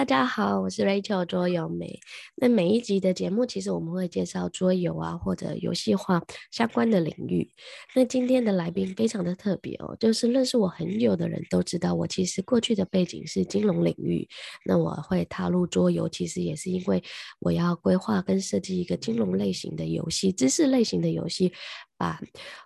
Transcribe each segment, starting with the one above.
大家好，我是 Rachel 桌游美。那每一集的节目，其实我们会介绍桌游啊，或者游戏化相关的领域。那今天的来宾非常的特别哦，就是认识我很久的人都知道，我其实过去的背景是金融领域。那我会踏入桌游，其实也是因为我要规划跟设计一个金融类型的游戏，知识类型的游戏。把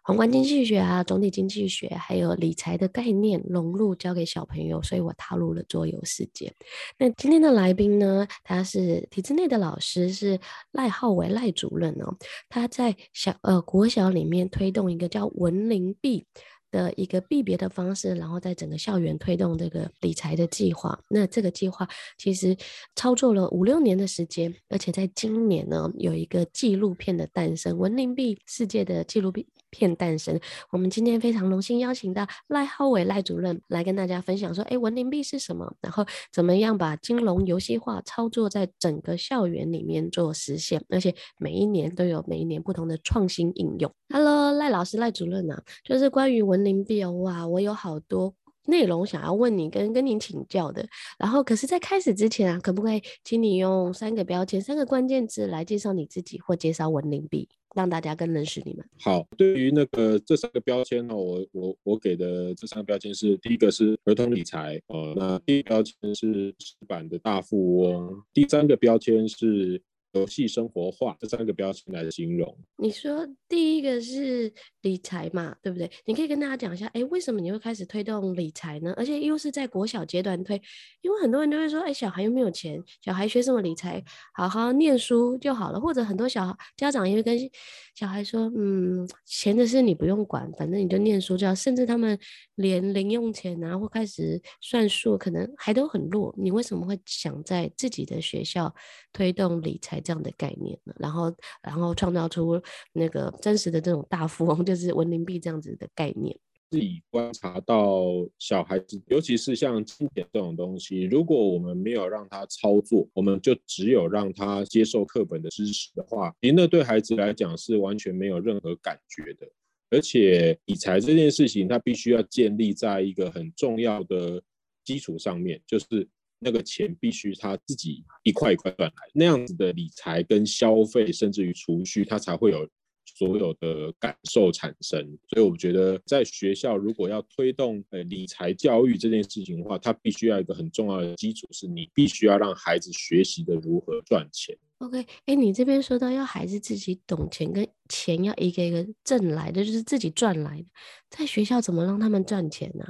宏观经济学啊、总体经济学，还有理财的概念融入教给小朋友，所以我踏入了桌游世界。那今天的来宾呢，他是体制内的老师，是赖浩伟赖主任哦。他在小呃国小里面推动一个叫文林币的一个币别的方式，然后在整个校园推动这个理财的计划。那这个计划其实操作了五六年的时间，而且在今年呢，有一个纪录片的诞生，文林币世界的纪录片片诞生。我们今天非常荣幸邀请到赖浩伟赖主任来跟大家分享说，哎，文林币是什么？然后怎么样把金融游戏化操作在整个校园里面做实现，而且每一年都有每一年不同的创新应用。Hello，赖老师赖主任啊，就是关于文林币哦，哇，我有好多内容想要问你跟跟您请教的。然后，可是，在开始之前啊，可不可以请你用三个标签、三个关键字来介绍你自己，或介绍文林币，让大家更认识你们？好，对于那个这三个标签呢，我我我给的这三个标签是：第一个是儿童理财，呃，那第一标签是纸板的大富翁，第三个标签是。游戏生活化这三个标签来形容。你说第一个是理财嘛，对不对？你可以跟大家讲一下，哎，为什么你会开始推动理财呢？而且又是在国小阶段推，因为很多人都会说，哎，小孩又没有钱，小孩学什么理财？好好念书就好了。或者很多小孩家长也会跟小孩说，嗯，钱的事你不用管，反正你就念书就好。甚至他们连零用钱啊，或开始算数，可能还都很弱。你为什么会想在自己的学校推动理财？这样的概念，然后，然后创造出那个真实的这种大富翁，就是文林币这样子的概念。自己观察到小孩子，尤其是像金钱这种东西，如果我们没有让他操作，我们就只有让他接受课本的知识的话，其实那对孩子来讲是完全没有任何感觉的。而且理财这件事情，它必须要建立在一个很重要的基础上面，就是。那个钱必须他自己一块一块赚来，那样子的理财跟消费，甚至于储蓄，他才会有所有的感受产生。所以我觉得，在学校如果要推动呃理财教育这件事情的话，它必须要一个很重要的基础，是你必须要让孩子学习的如何赚钱。OK，哎，你这边说到要孩子自己懂钱，跟钱要一个一个挣来的，就是自己赚来的，在学校怎么让他们赚钱呢？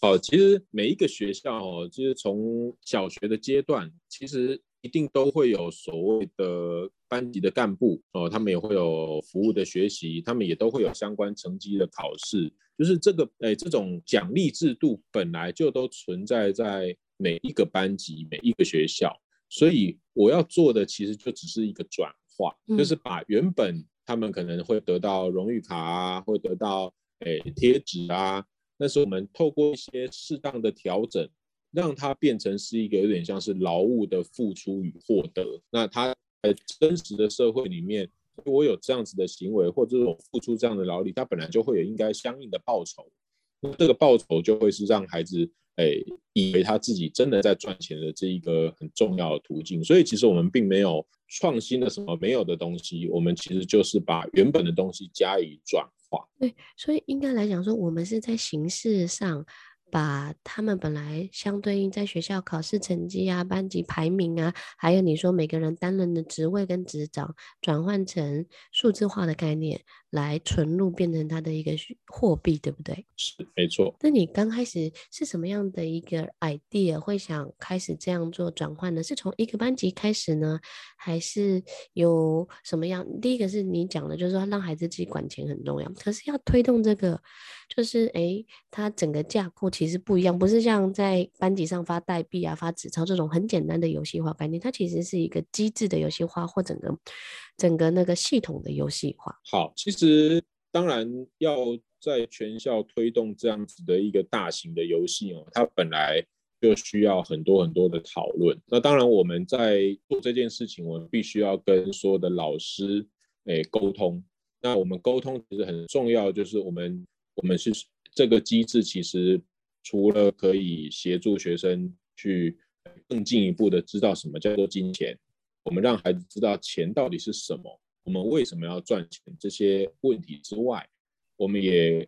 好，其实每一个学校哦，就是从小学的阶段，其实一定都会有所谓的班级的干部哦，他们也会有服务的学习，他们也都会有相关成绩的考试，就是这个哎，这种奖励制度本来就都存在在每一个班级、每一个学校，所以我要做的其实就只是一个转化，嗯、就是把原本他们可能会得到荣誉卡啊，会得到哎贴纸啊。但是我们透过一些适当的调整，让它变成是一个有点像是劳务的付出与获得。那它在真实的社会里面，我有这样子的行为，或者我付出这样的劳力，它本来就会有应该相应的报酬。那这个报酬就会是让孩子诶以为他自己真的在赚钱的这一个很重要的途径。所以其实我们并没有创新的什么没有的东西，我们其实就是把原本的东西加以转化。对，所以应该来讲说，我们是在形式上把他们本来相对应在学校考试成绩啊、班级排名啊，还有你说每个人担任的职位跟职掌，转换成数字化的概念。来存入变成它的一个货币，对不对？是，没错。那你刚开始是什么样的一个 idea 会想开始这样做转换呢？是从一个班级开始呢，还是有什么样？第一个是你讲的，就是说让孩子自己管钱很重要。可是要推动这个，就是诶，它整个架构其实不一样，不是像在班级上发代币啊、发纸钞这种很简单的游戏化概念，它其实是一个机制的游戏化或整个。整个那个系统的游戏化。好，其实当然要在全校推动这样子的一个大型的游戏哦，它本来就需要很多很多的讨论。那当然我们在做这件事情，我们必须要跟所有的老师诶沟通。那我们沟通其实很重要，就是我们我们是这个机制，其实除了可以协助学生去更进一步的知道什么叫做金钱，我们让孩子知道钱到底是什么，我们为什么要赚钱这些问题之外，我们也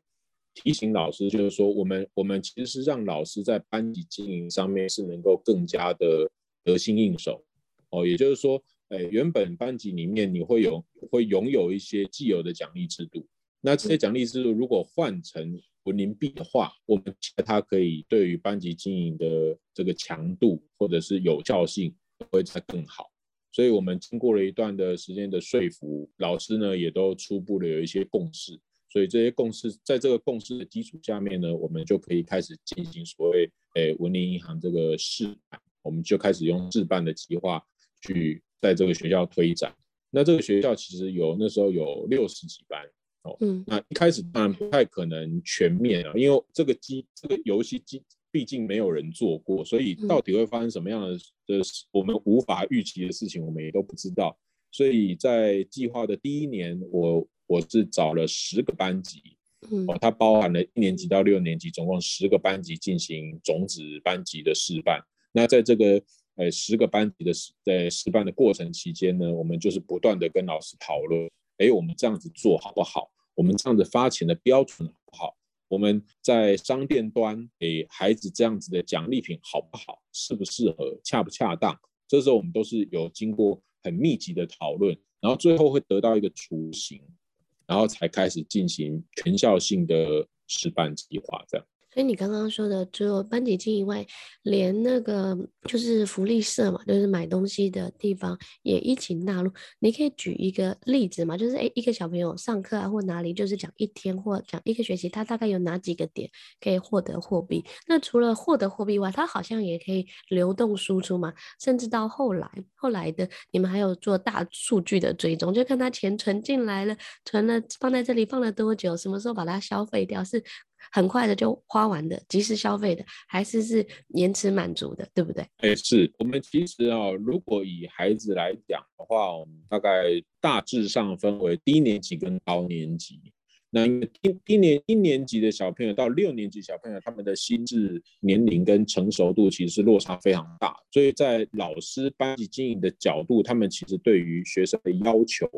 提醒老师，就是说我们我们其实是让老师在班级经营上面是能够更加的得心应手哦，也就是说，哎，原本班级里面你会有会拥有一些既有的奖励制度，那这些奖励制度如果换成文林币的话，我们它可以对于班级经营的这个强度或者是有效性会再更好。所以我们经过了一段的时间的说服，老师呢也都初步的有一些共识。所以这些共识在这个共识的基础下面呢，我们就可以开始进行所谓诶文林银行这个试办，我们就开始用试办的计划去在这个学校推展。那这个学校其实有那时候有六十几班。哦，嗯，那一开始当然不太可能全面啊，因为这个机这个游戏机毕竟没有人做过，所以到底会发生什么样的的我们无法预期的事情，我们也都不知道。所以在计划的第一年，我我是找了十个班级，哦，它包含了一年级到六年级，总共十个班级进行种子班级的示范。那在这个呃十个班级的在示范的过程期间呢，我们就是不断的跟老师讨论，哎，我们这样子做好不好？我们这样子发钱的标准好不好？我们在商店端给孩子这样子的奖励品好不好？适不适合？恰不恰当？这时候我们都是有经过很密集的讨论，然后最后会得到一个雏形，然后才开始进行全校性的示范计划，这样。所以你刚刚说的，除了班级经营外，连那个就是福利社嘛，就是买东西的地方也一起纳入。你可以举一个例子嘛？就是诶，一个小朋友上课啊，或哪里，就是讲一天或讲一个学期，他大概有哪几个点可以获得货币？那除了获得货币外，他好像也可以流动输出嘛。甚至到后来，后来的你们还有做大数据的追踪，就看他钱存进来了，存了放在这里放了多久，什么时候把它消费掉是。很快的就花完的，及时消费的，还是是延迟满足的，对不对？哎，是我们其实啊、哦，如果以孩子来讲的话，我们大概大致上分为低年级跟高年级。那因为低低年一年级的小朋友到六年级小朋友，他们的心智年龄跟成熟度其实是落差非常大，所以在老师班级经营的角度，他们其实对于学生的要求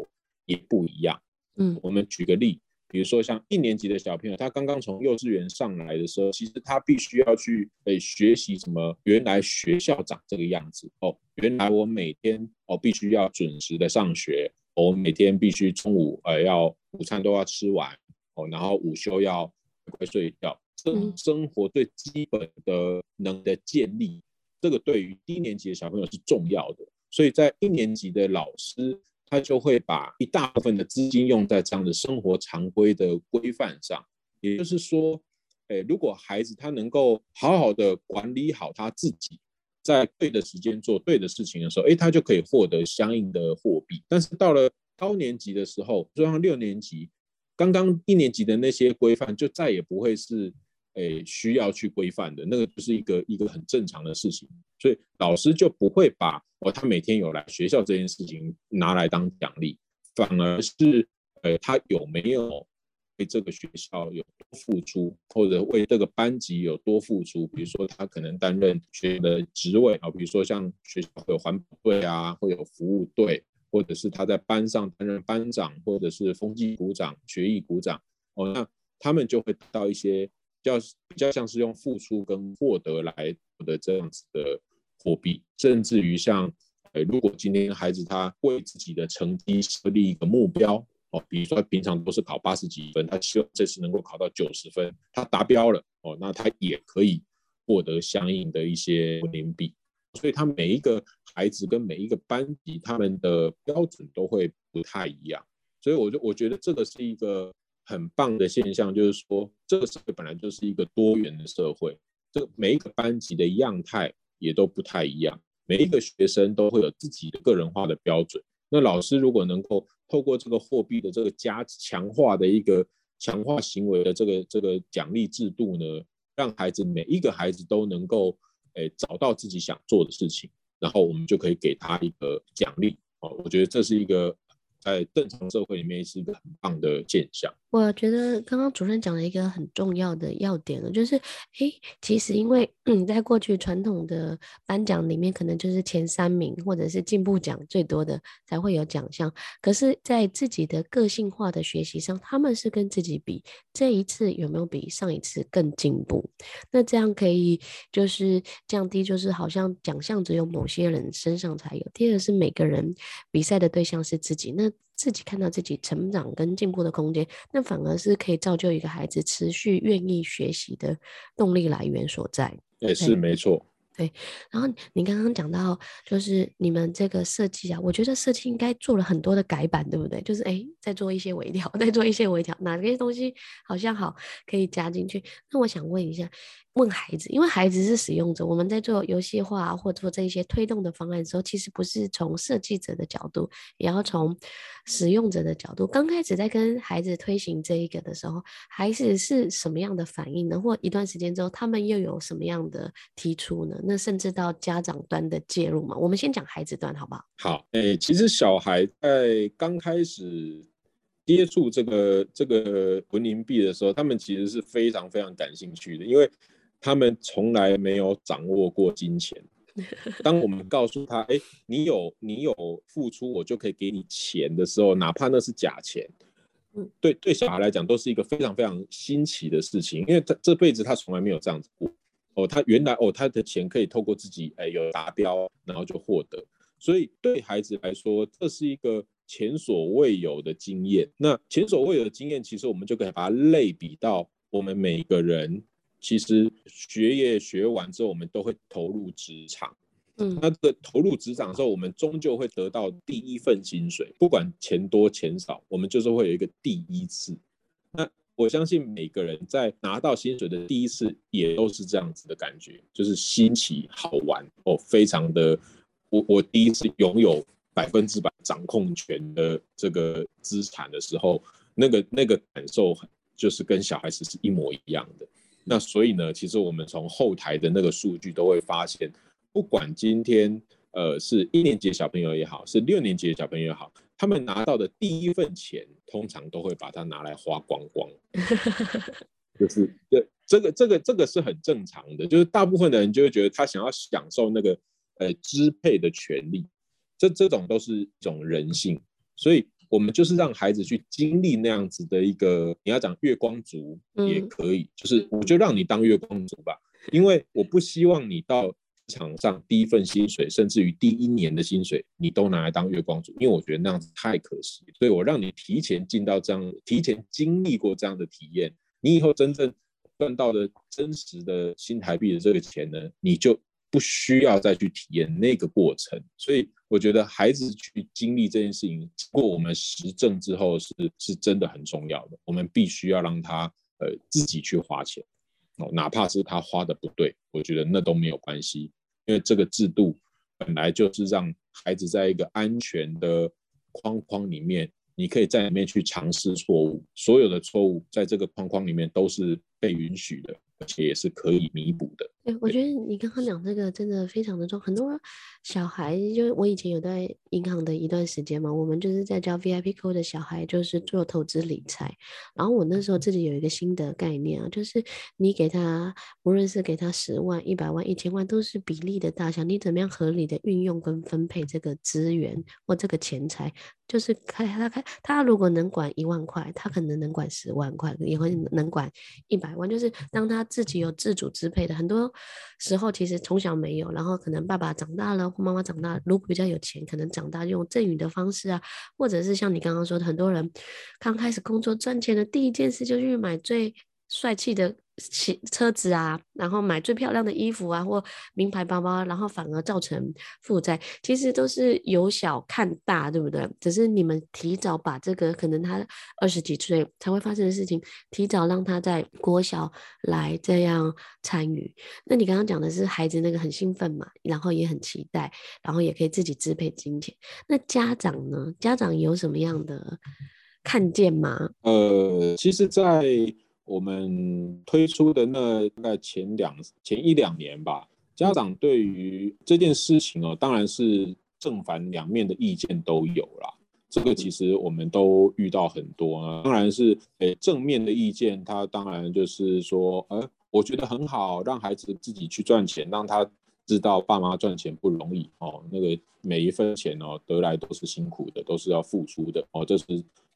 也不一样。嗯，我们举个例。比如说，像一年级的小朋友，他刚刚从幼稚园上来的时候，其实他必须要去诶学习什么？原来学校长这个样子哦，原来我每天哦必须要准时的上学，我每天必须中午呃要午餐都要吃完哦，然后午休要乖乖睡觉。生生活最基本的能的建立，这个对于低年级的小朋友是重要的，所以在一年级的老师。他就会把一大部分的资金用在这样的生活常规的规范上，也就是说，诶，如果孩子他能够好好的管理好他自己，在对的时间做对的事情的时候，诶，他就可以获得相应的货币。但是到了高年级的时候，就像六年级，刚刚一年级的那些规范就再也不会是。诶，需要去规范的那个，就是一个一个很正常的事情，所以老师就不会把哦，他每天有来学校这件事情拿来当奖励，反而是，诶，他有没有为这个学校有多付出，或者为这个班级有多付出？比如说他可能担任学的职位啊，比如说像学校会有环保队啊，会有服务队，或者是他在班上担任班长，或者是风纪股长、学艺股长哦，那他们就会得到一些。较比较像是用付出跟获得来的这样子的货币，甚至于像，呃，如果今天孩子他为自己的成绩设立一个目标哦，比如说平常都是考八十几分，他希望这次能够考到九十分，他达标了哦，那他也可以获得相应的一些文林币。所以他每一个孩子跟每一个班级他们的标准都会不太一样，所以我就我觉得这个是一个。很棒的现象就是说，这个社会本来就是一个多元的社会，这个每一个班级的样态也都不太一样，每一个学生都会有自己的个人化的标准。那老师如果能够透过这个货币的这个加强化的一个强化行为的这个这个奖励制度呢，让孩子每一个孩子都能够诶找到自己想做的事情，然后我们就可以给他一个奖励。哦，我觉得这是一个。在正常社会里面是一个很棒的现象。我觉得刚刚主任讲了一个很重要的要点了，就是，哎，其实因为嗯，在过去传统的颁奖里面，可能就是前三名或者是进步奖最多的才会有奖项。可是，在自己的个性化的学习上，他们是跟自己比，这一次有没有比上一次更进步？那这样可以就是降低，就是好像奖项只有某些人身上才有。第二是每个人比赛的对象是自己，那。自己看到自己成长跟进步的空间，那反而是可以造就一个孩子持续愿意学习的动力来源所在。也是没错。对，然后你刚刚讲到，就是你们这个设计啊，我觉得设计应该做了很多的改版，对不对？就是哎，再做一些微调，再做一些微调，哪些东西好像好可以加进去？那我想问一下。问孩子，因为孩子是使用者，我们在做游戏化或做这些推动的方案的时候，其实不是从设计者的角度，也要从使用者的角度。刚开始在跟孩子推行这一个的时候，孩子是什么样的反应呢？或一段时间之后，他们又有什么样的提出呢？那甚至到家长端的介入嘛？我们先讲孩子端，好不好？好，诶、其实小孩在刚开始接触这个这个文林币的时候，他们其实是非常非常感兴趣的，因为。他们从来没有掌握过金钱。当我们告诉他：“哎，你有你有付出，我就可以给你钱的时候，哪怕那是假钱，对对，小孩来讲都是一个非常非常新奇的事情，因为他这辈子他从来没有这样子过。哦，他原来哦，他的钱可以透过自己哎有达标，然后就获得，所以对孩子来说，这是一个前所未有的经验。那前所未有的经验，其实我们就可以把它类比到我们每个人。”其实学业学完之后，我们都会投入职场。嗯，那个投入职场之后，我们终究会得到第一份薪水，不管钱多钱少，我们就是会有一个第一次。那我相信每个人在拿到薪水的第一次，也都是这样子的感觉，就是新奇好玩哦，非常的。我我第一次拥有百分之百掌控权的这个资产的时候，那个那个感受，就是跟小孩子是一模一样的。那所以呢，其实我们从后台的那个数据都会发现，不管今天呃是一年级的小朋友也好，是六年级的小朋友也好，他们拿到的第一份钱，通常都会把它拿来花光光，就是这这个这个这个是很正常的，就是大部分的人就会觉得他想要享受那个呃支配的权利，这这种都是一种人性，所以。我们就是让孩子去经历那样子的一个，你要讲月光族也可以，嗯、就是我就让你当月光族吧，因为我不希望你到场上第一份薪水，甚至于第一年的薪水，你都拿来当月光族，因为我觉得那样子太可惜。所以我让你提前进到这样，提前经历过这样的体验，你以后真正赚到的真实的新台币的这个钱呢，你就不需要再去体验那个过程。所以。我觉得孩子去经历这件事情，经过我们实证之后是，是是真的很重要的。我们必须要让他呃自己去花钱哦，哪怕是他花的不对，我觉得那都没有关系，因为这个制度本来就是让孩子在一个安全的框框里面，你可以在里面去尝试错误，所有的错误在这个框框里面都是被允许的。而且也是可以弥补的。对，我觉得你刚刚讲这个真的非常的重。很多小孩，就我以前有在银行的一段时间嘛，我们就是在教 VIP Code 的小孩，就是做投资理财。然后我那时候自己有一个新的概念啊，就是你给他，无论是给他十万、一百万、一千万，都是比例的大小。你怎么样合理的运用跟分配这个资源或这个钱财？就是开他开，他如果能管一万块，他可能能管十万块，也会能管一百万。就是当他自己有自主支配的，很多时候其实从小没有，然后可能爸爸长大了或妈妈长大，如果比较有钱，可能长大用赠与的方式啊，或者是像你刚刚说的，很多人刚开始工作赚钱的第一件事就去买最帅气的。骑车子啊，然后买最漂亮的衣服啊，或名牌包包，然后反而造成负债。其实都是由小看大，对不对？只是你们提早把这个可能他二十几岁才会发生的事情，提早让他在国小来这样参与。那你刚刚讲的是孩子那个很兴奋嘛，然后也很期待，然后也可以自己支配金钱。那家长呢？家长有什么样的看见吗？呃，其实，在我们推出的那大概前两前一两年吧，家长对于这件事情哦，当然是正反两面的意见都有啦。这个其实我们都遇到很多啊。当然是，诶，正面的意见，他当然就是说，呃，我觉得很好，让孩子自己去赚钱，让他知道爸妈赚钱不容易哦。那个每一分钱哦，得来都是辛苦的，都是要付出的哦。这是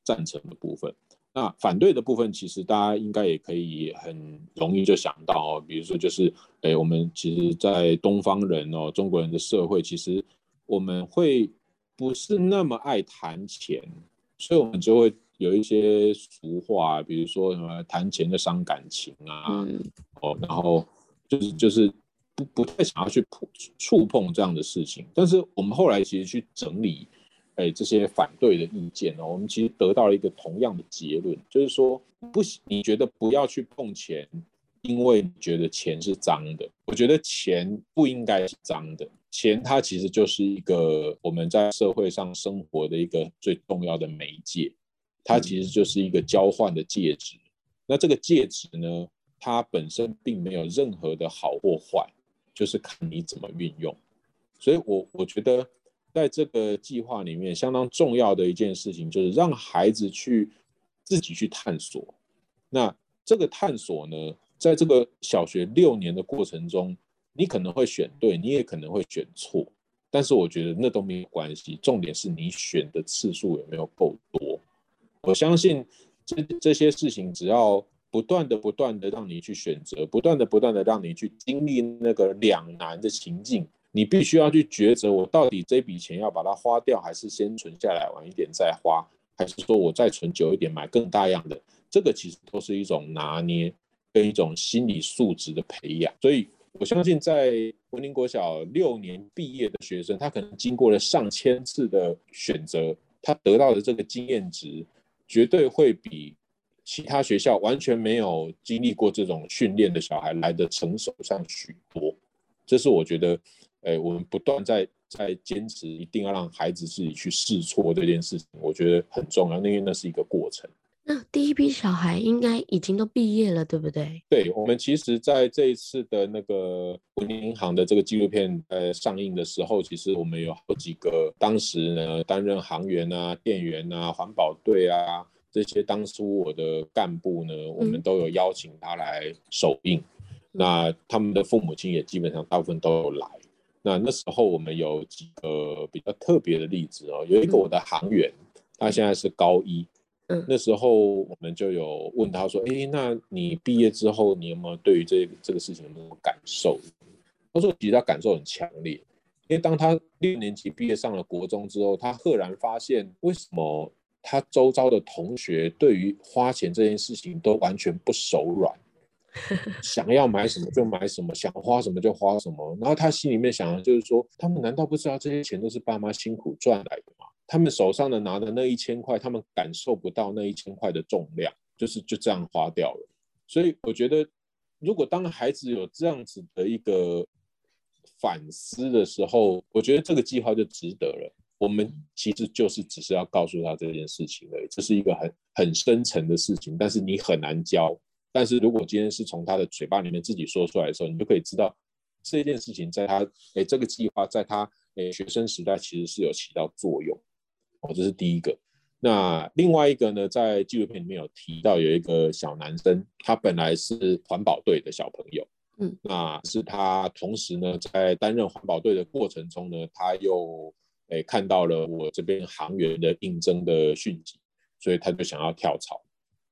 赞成的部分。那反对的部分，其实大家应该也可以很容易就想到哦，比如说就是，诶，我们其实，在东方人哦，中国人的社会，其实我们会不是那么爱谈钱，所以我们就会有一些俗话，比如说什么谈钱就伤感情啊，哦，然后就是就是不不太想要去触触碰这样的事情，但是我们后来其实去整理。哎，这些反对的意见呢，我们其实得到了一个同样的结论，就是说不，你觉得不要去碰钱，因为你觉得钱是脏的。我觉得钱不应该是脏的，钱它其实就是一个我们在社会上生活的一个最重要的媒介，它其实就是一个交换的介质。那这个介质呢，它本身并没有任何的好或坏，就是看你怎么运用。所以我我觉得。在这个计划里面，相当重要的一件事情就是让孩子去自己去探索。那这个探索呢，在这个小学六年的过程中，你可能会选对，你也可能会选错，但是我觉得那都没有关系。重点是你选的次数有没有够多。我相信这这些事情，只要不断的、不断的让你去选择，不断的、不断的让你去经历那个两难的情境。你必须要去抉择，我到底这笔钱要把它花掉，还是先存下来晚一点再花，还是说我再存久一点买更大样的？这个其实都是一种拿捏跟一种心理素质的培养。所以我相信，在文林国小六年毕业的学生，他可能经过了上千次的选择，他得到的这个经验值，绝对会比其他学校完全没有经历过这种训练的小孩来得成熟上许多。这是我觉得。哎，我们不断在在坚持，一定要让孩子自己去试错这件事情，我觉得很重要，因为那是一个过程。那第一批小孩应该已经都毕业了，对不对？对，我们其实在这一次的那个国民银行的这个纪录片呃上映的时候，其实我们有好几个当时呢担任行员啊、店员啊、环保队啊这些当初我的干部呢，我们都有邀请他来首映。嗯、那他们的父母亲也基本上大部分都有来。那那时候我们有几个比较特别的例子哦，有一个我的行员，他现在是高一，嗯，那时候我们就有问他说，哎，那你毕业之后，你有没有对于这这个事情有没有感受？他说，其实他感受很强烈，因为当他六年级毕业上了国中之后，他赫然发现，为什么他周遭的同学对于花钱这件事情都完全不手软。想要买什么就买什么，想花什么就花什么。然后他心里面想的就是说，他们难道不知道这些钱都是爸妈辛苦赚来的吗？他们手上的拿的那一千块，他们感受不到那一千块的重量，就是就这样花掉了。所以我觉得，如果当孩子有这样子的一个反思的时候，我觉得这个计划就值得了。我们其实就是只是要告诉他这件事情而已，这是一个很很深层的事情，但是你很难教。但是如果今天是从他的嘴巴里面自己说出来的时候，你就可以知道这件事情在他诶这个计划在他诶学生时代其实是有起到作用哦，这是第一个。那另外一个呢，在纪录片里面有提到有一个小男生，他本来是环保队的小朋友，嗯，那是他同时呢在担任环保队的过程中呢，他又诶看到了我这边航员的应征的讯息，所以他就想要跳槽。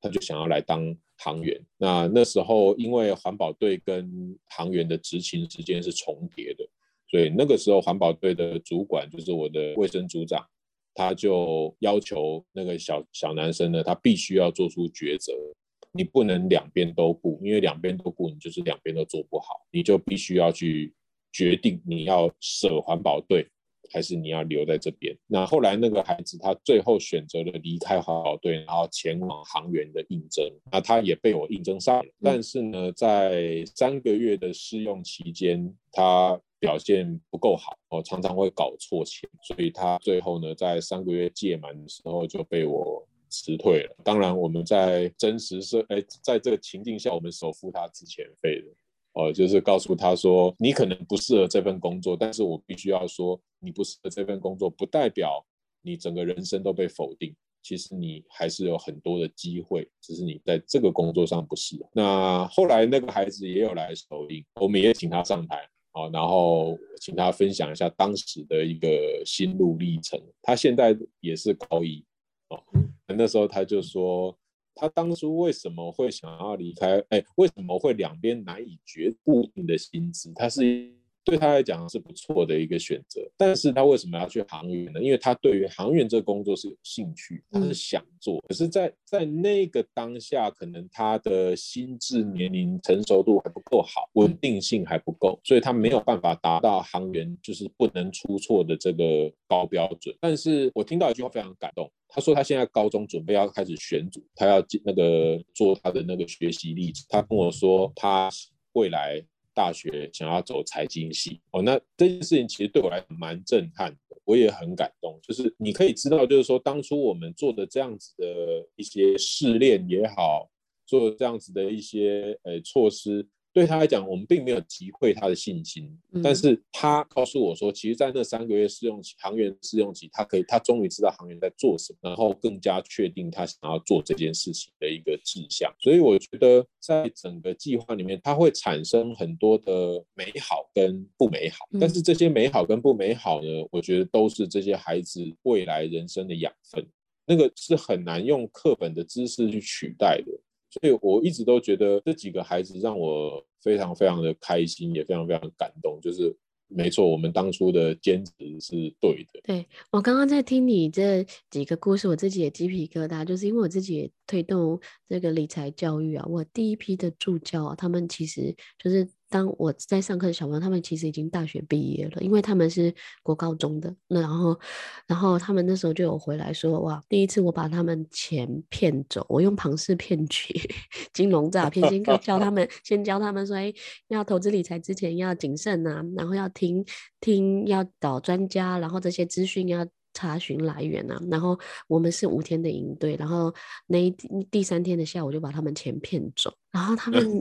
他就想要来当行员，那那时候因为环保队跟行员的执勤时间是重叠的，所以那个时候环保队的主管就是我的卫生组长，他就要求那个小小男生呢，他必须要做出抉择，你不能两边都顾，因为两边都顾，你就是两边都做不好，你就必须要去决定你要舍环保队。还是你要留在这边？那后来那个孩子他最后选择了离开环保队，然后前往航员的应征。那他也被我应征上了，但是呢，在三个月的试用期间，他表现不够好哦，常常会搞错钱，所以他最后呢，在三个月届满的时候就被我辞退了。当然，我们在真实是哎，在这个情境下，我们首付他资遣费的。哦，就是告诉他说，你可能不适合这份工作，但是我必须要说，你不适合这份工作，不代表你整个人生都被否定。其实你还是有很多的机会，只是你在这个工作上不适合。那后来那个孩子也有来首映，我们也请他上台，啊，然后请他分享一下当时的一个心路历程。他现在也是高一，哦，那时候他就说，他当初为什么会想要离开？哎，为什么会两边难以决固定的薪资？他是。对他来讲是不错的一个选择，但是他为什么要去航员呢？因为他对于航员这个工作是有兴趣，他是想做。可是在，在在那个当下，可能他的心智年龄成熟度还不够好，稳定性还不够，所以他没有办法达到航员就是不能出错的这个高标准。但是我听到一句话非常感动，他说他现在高中准备要开始选组，他要那个做他的那个学习历程。他跟我说他未来。大学想要走财经系哦，那这件事情其实对我来讲蛮震撼的，我也很感动。就是你可以知道，就是说当初我们做的这样子的一些试炼也好，做这样子的一些呃措施。对他来讲，我们并没有击溃他的信心，但是他告诉我说，其实，在那三个月试用期，航员试用期，他可以，他终于知道航员在做什么，然后更加确定他想要做这件事情的一个志向。所以，我觉得在整个计划里面，它会产生很多的美好跟不美好，但是这些美好跟不美好呢，我觉得都是这些孩子未来人生的养分，那个是很难用课本的知识去取代的。所以我一直都觉得这几个孩子让我非常非常的开心，也非常非常的感动。就是没错，我们当初的坚持是对的。对，我刚刚在听你这几个故事，我自己也鸡皮疙瘩，就是因为我自己也推动这个理财教育啊。我第一批的助教啊，他们其实就是。当我在上课的小朋友，他们其实已经大学毕业了，因为他们是国高中的。那然后，然后他们那时候就有回来说：“哇，第一次我把他们钱骗走，我用庞氏骗局、金融诈骗，先教他们，先教他们说，哎，要投资理财之前要谨慎啊，然后要听听，要找专家，然后这些资讯要。”查询来源啊，然后我们是五天的营队，然后那一第三天的下午就把他们钱骗走，然后他们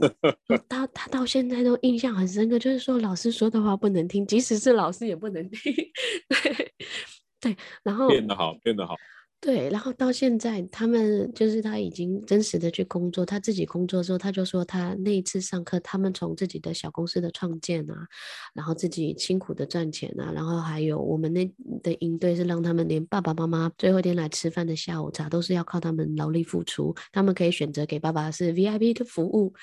他 他到现在都印象很深刻，就是说老师说的话不能听，即使是老师也不能听，对对，然后变得好，变得好。对，然后到现在，他们就是他已经真实的去工作，他自己工作的时候，他就说他那一次上课，他们从自己的小公司的创建啊，然后自己辛苦的赚钱啊，然后还有我们那的营队是让他们连爸爸妈妈最后一天来吃饭的下午茶都是要靠他们劳力付出，他们可以选择给爸爸是 VIP 的服务，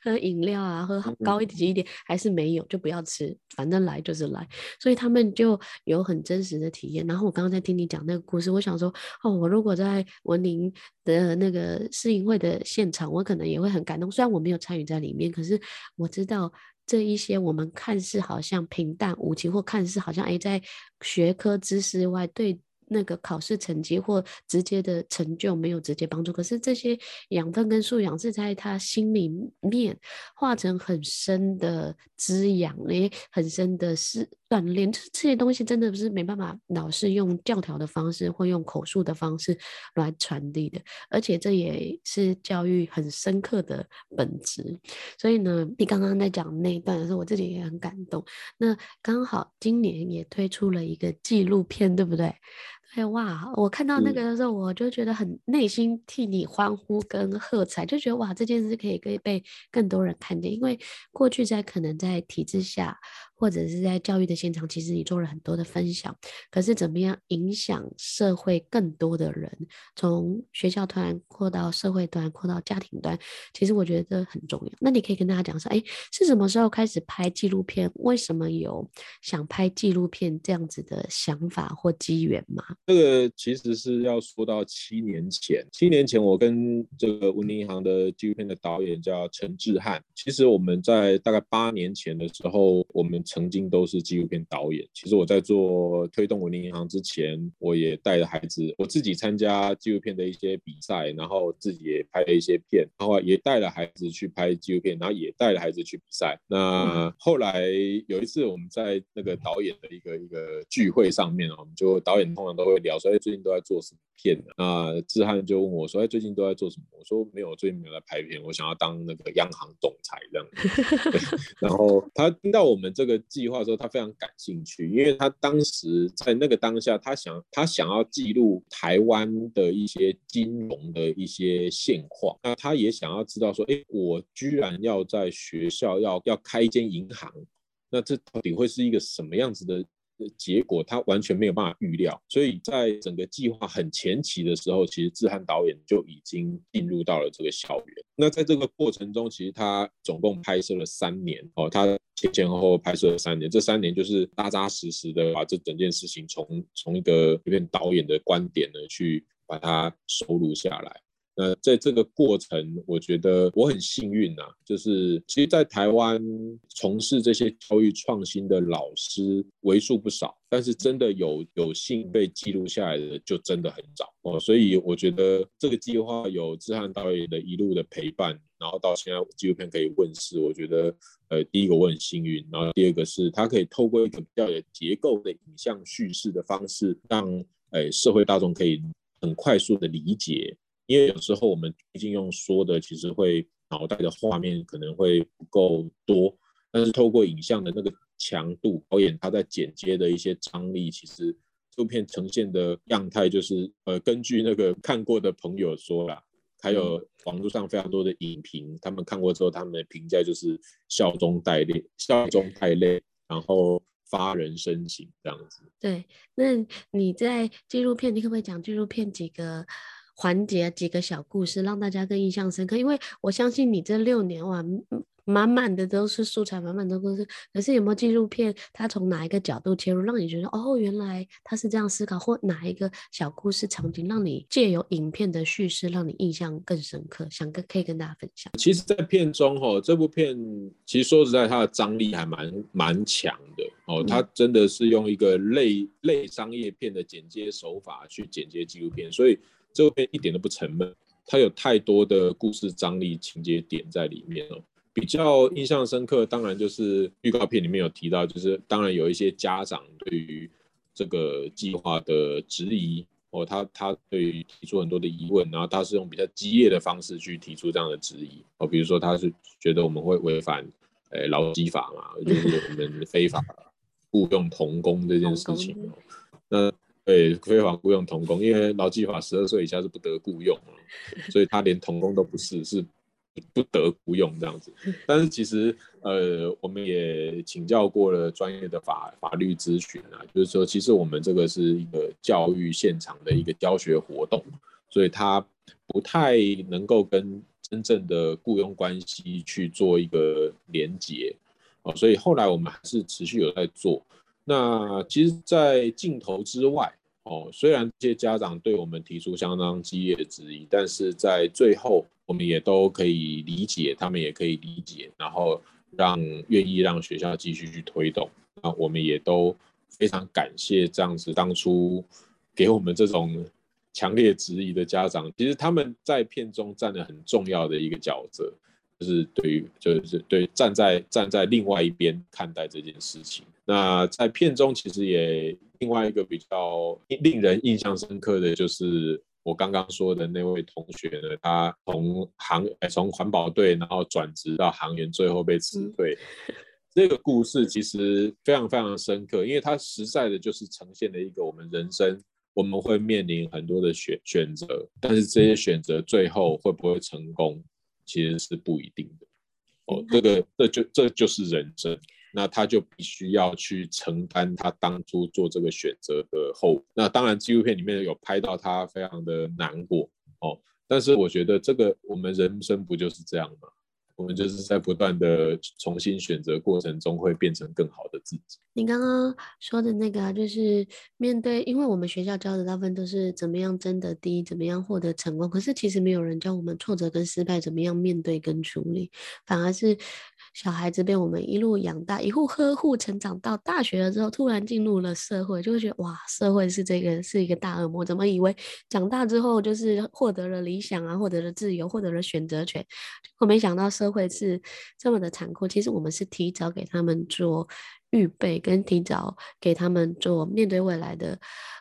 喝饮料啊，喝高一级一点，还是没有就不要吃，反正来就是来，所以他们就有很真实的体验。然后我刚刚在听你讲那个故事，我想说。哦，我如果在文林的那个试营会的现场，我可能也会很感动。虽然我没有参与在里面，可是我知道这一些我们看似好像平淡无奇，或看似好像哎，在学科知识外对。那个考试成绩或直接的成就没有直接帮助，可是这些养分跟素养是在他心里面化成很深的滋养，诶，很深的是锻炼。这这些东西真的不是没办法老是用教条的方式或用口述的方式来传递的，而且这也是教育很深刻的本质。所以呢，你刚刚在讲那一段的时候，我自己也很感动。那刚好今年也推出了一个纪录片，对不对？哎哇！我看到那个的时候，我就觉得很内心替你欢呼跟喝彩，就觉得哇，这件事可以可以被更多人看见，因为过去在可能在体制下。或者是在教育的现场，其实你做了很多的分享，可是怎么样影响社会更多的人，从学校端扩到社会端，扩到家庭端，其实我觉得这很重要。那你可以跟大家讲说，哎，是什么时候开始拍纪录片？为什么有想拍纪录片这样子的想法或机缘吗？这个其实是要说到七年前，七年前我跟这个文林银行的纪录片的导演叫陈志汉，其实我们在大概八年前的时候，我们。曾经都是纪录片导演。其实我在做推动文林银行之前，我也带着孩子，我自己参加纪录片的一些比赛，然后自己也拍了一些片，然后也带了孩子去拍纪录片，然后也带了孩子去比赛。那后来有一次我们在那个导演的一个一个聚会上面，我们就导演通常都会聊说，哎，最近都在做什么片呢？那志汉就问我说，哎，最近都在做什么？我说没有，最近没有在拍片，我想要当那个央行总裁这样子。然后他听到我们这个。计划的时候，他非常感兴趣，因为他当时在那个当下，他想他想要记录台湾的一些金融的一些现况，那他也想要知道说，哎，我居然要在学校要要开一间银行，那这到底会是一个什么样子的？结果他完全没有办法预料，所以在整个计划很前期的时候，其实志汉导演就已经进入到了这个校园。那在这个过程中，其实他总共拍摄了三年哦，他前前后后拍摄了三年，这三年就是扎扎实实的把这整件事情从从一个一片导演的观点呢去把它收录下来。那在这个过程，我觉得我很幸运呐、啊，就是其实，在台湾从事这些教育创新的老师为数不少，但是真的有有幸被记录下来的就真的很少哦。所以我觉得这个计划有志汉导演的一路的陪伴，然后到现在纪录片可以问世，我觉得呃，第一个我很幸运，然后第二个是它可以透过一个比较有结构的影像叙事的方式，让呃社会大众可以很快速的理解。因为有时候我们毕竟用说的，其实会脑袋的画面可能会不够多，但是透过影像的那个强度，导演他在剪接的一些张力，其实这部片呈现的样态就是，呃，根据那个看过的朋友说啦，还有网络上非常多的影评，他们看过之后，他们的评价就是笑中带泪，笑中带泪，然后发人深省这样子。对，那你在纪录片，你可不可以讲纪录片几个？环节几个小故事，让大家更印象深刻。因为我相信你这六年哇，满满的都是素材，满满的故事。可是有没有纪录片，它从哪一个角度切入，让你觉得哦，原来他是这样思考，或哪一个小故事场景，让你借由影片的叙事，让你印象更深刻？想跟可以跟大家分享。其实，在片中哈，这部片其实说实在，它的张力还蛮蛮强的哦。它真的是用一个类类商业片的剪接手法去剪接纪录片，所以。这部片一点都不沉闷，它有太多的故事张力、情节点在里面哦。比较印象深刻，当然就是预告片里面有提到，就是当然有一些家长对于这个计划的质疑哦，他他对于提出很多的疑问，然后他是用比较激烈的方式去提出这样的质疑哦，比如说他是觉得我们会违反诶劳基法嘛，就是我们非法雇佣童工这件事情哦，那。对，非法雇佣童工，因为劳基法十二岁以下是不得雇佣，所以他连童工都不是，是不得雇佣这样子。但是其实，呃，我们也请教过了专业的法法律咨询啊，就是说，其实我们这个是一个教育现场的一个教学活动，所以他不太能够跟真正的雇佣关系去做一个连接，哦，所以后来我们还是持续有在做。那其实，在镜头之外，哦，虽然这些家长对我们提出相当激烈的质疑，但是在最后，我们也都可以理解，他们也可以理解，然后让愿意让学校继续去推动。那我们也都非常感谢这样子当初给我们这种 强烈质疑的家长，其实他们在片中占了很重要的一个角色。就是对于，就是对站在站在另外一边看待这件事情。那在片中其实也另外一个比较令人印象深刻的就是我刚刚说的那位同学呢，他从航从环保队然后转职到航员，最后被辞退。这个故事其实非常非常深刻，因为它实在的就是呈现了一个我们人生我们会面临很多的选选择，但是这些选择最后会不会成功？其实是不一定的哦，这个这就这就是人生，那他就必须要去承担他当初做这个选择的后果。那当然，纪录片里面有拍到他非常的难过哦，但是我觉得这个我们人生不就是这样吗？我们就是在不断的重新选择过程中，会变成更好的自己。你刚刚说的那个啊，就是面对，因为我们学校教的大部分都是怎么样争得第一，怎么样获得成功，可是其实没有人教我们挫折跟失败怎么样面对跟处理，反而是。小孩子被我们一路养大，一路呵护成长到大学了之后，突然进入了社会，就会觉得哇，社会是这个是一个大恶魔。怎么以为长大之后就是获得了理想啊，获得了自由，获得了选择权？我没想到社会是这么的残酷。其实我们是提早给他们做预备跟提早给他们做面对未来的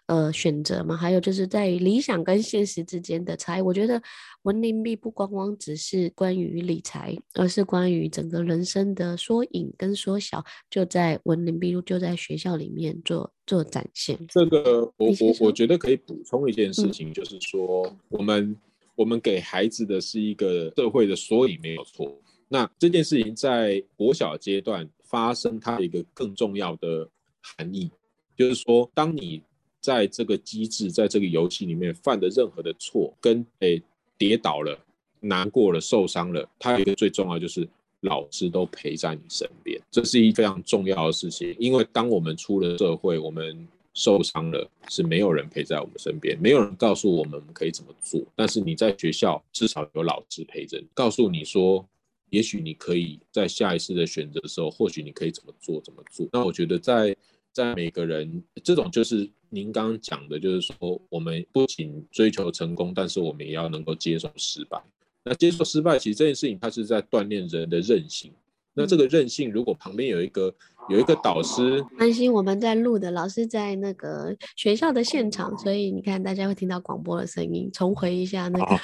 呃选择嘛，还有就是在理想跟现实之间的差异。我觉得文林币不光光只是关于理财，而是关于整个人生的缩影跟缩小，就在文林币就在学校里面做做展现。这个我我我觉得可以补充一件事情，就是说我们、嗯、我们给孩子的是一个社会的缩影，没有错。那这件事情在国小阶段发生，它有一个更重要的含义，就是说，当你在这个机制，在这个游戏里面犯的任何的错，跟诶跌倒了、难过了、受伤了，它有一个最重要就是老师都陪在你身边，这是一非常重要的事情。因为当我们出了社会，我们受伤了，是没有人陪在我们身边，没有人告诉我们可以怎么做。但是你在学校至少有老师陪着，告诉你说。也许你可以在下一次的选择的时候，或许你可以怎么做怎么做。那我觉得在在每个人这种就是您刚刚讲的，就是说我们不仅追求成功，但是我们也要能够接受失败。那接受失败，其实这件事情它是在锻炼人的韧性。那这个韧性，如果旁边有一个有一个导师，安心，我们在录的，老师在那个学校的现场，所以你看大家会听到广播的声音，重回一下那个、啊、